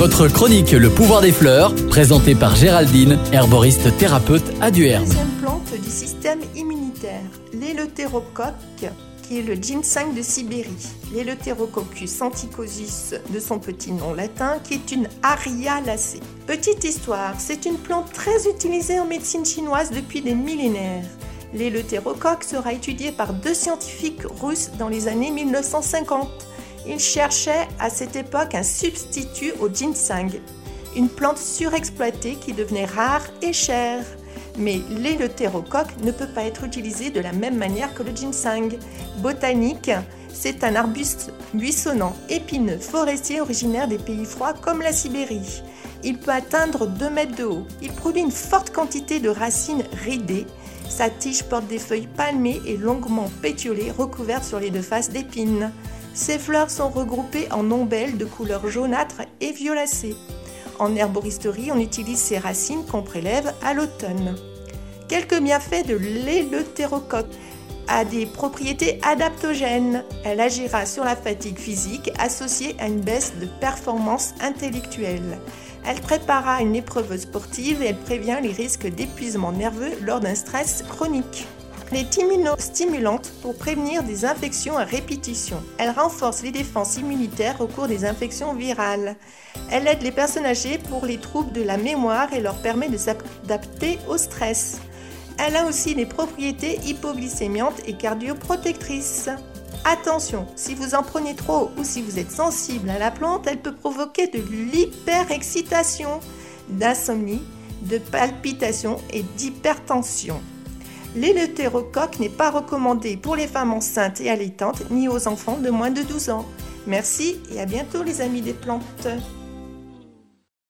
Votre chronique Le pouvoir des fleurs, présentée par Géraldine, herboriste thérapeute à Duerne. Deuxième plante du système immunitaire, l'éleutérocoque, qui est le ginseng de Sibérie. L'éleutérococcus anticosus de son petit nom latin, qui est une Arialacée. Petite histoire, c'est une plante très utilisée en médecine chinoise depuis des millénaires. L'éleutérocoque sera étudié par deux scientifiques russes dans les années 1950. Ils cherchaient à cette époque un substitut au ginseng, une plante surexploitée qui devenait rare et chère. Mais l'éleutérocoque ne peut pas être utilisé de la même manière que le ginseng. Botanique, c'est un arbuste buissonnant, épineux, forestier originaire des pays froids comme la Sibérie. Il peut atteindre 2 mètres de haut. Il produit une forte quantité de racines ridées. Sa tige porte des feuilles palmées et longuement pétiolées recouvertes sur les deux faces d'épines. Ses fleurs sont regroupées en ombelles de couleur jaunâtre et violacée. En herboristerie, on utilise ses racines qu'on prélève à l'automne. Quelques bienfaits de l'éleutérocoque a des propriétés adaptogènes. Elle agira sur la fatigue physique associée à une baisse de performance intellectuelle. Elle préparera une épreuve sportive et elle prévient les risques d'épuisement nerveux lors d'un stress chronique. Elle est immunostimulante pour prévenir des infections à répétition. Elle renforce les défenses immunitaires au cours des infections virales. Elle aide les personnes âgées pour les troubles de la mémoire et leur permet de s'adapter au stress. Elle a aussi des propriétés hypoglycémiantes et cardioprotectrices. Attention, si vous en prenez trop ou si vous êtes sensible à la plante, elle peut provoquer de l'hyperexcitation, d'insomnie, de palpitations et d'hypertension. L'éleutérocoque n'est pas recommandé pour les femmes enceintes et allaitantes ni aux enfants de moins de 12 ans. Merci et à bientôt les amis des plantes.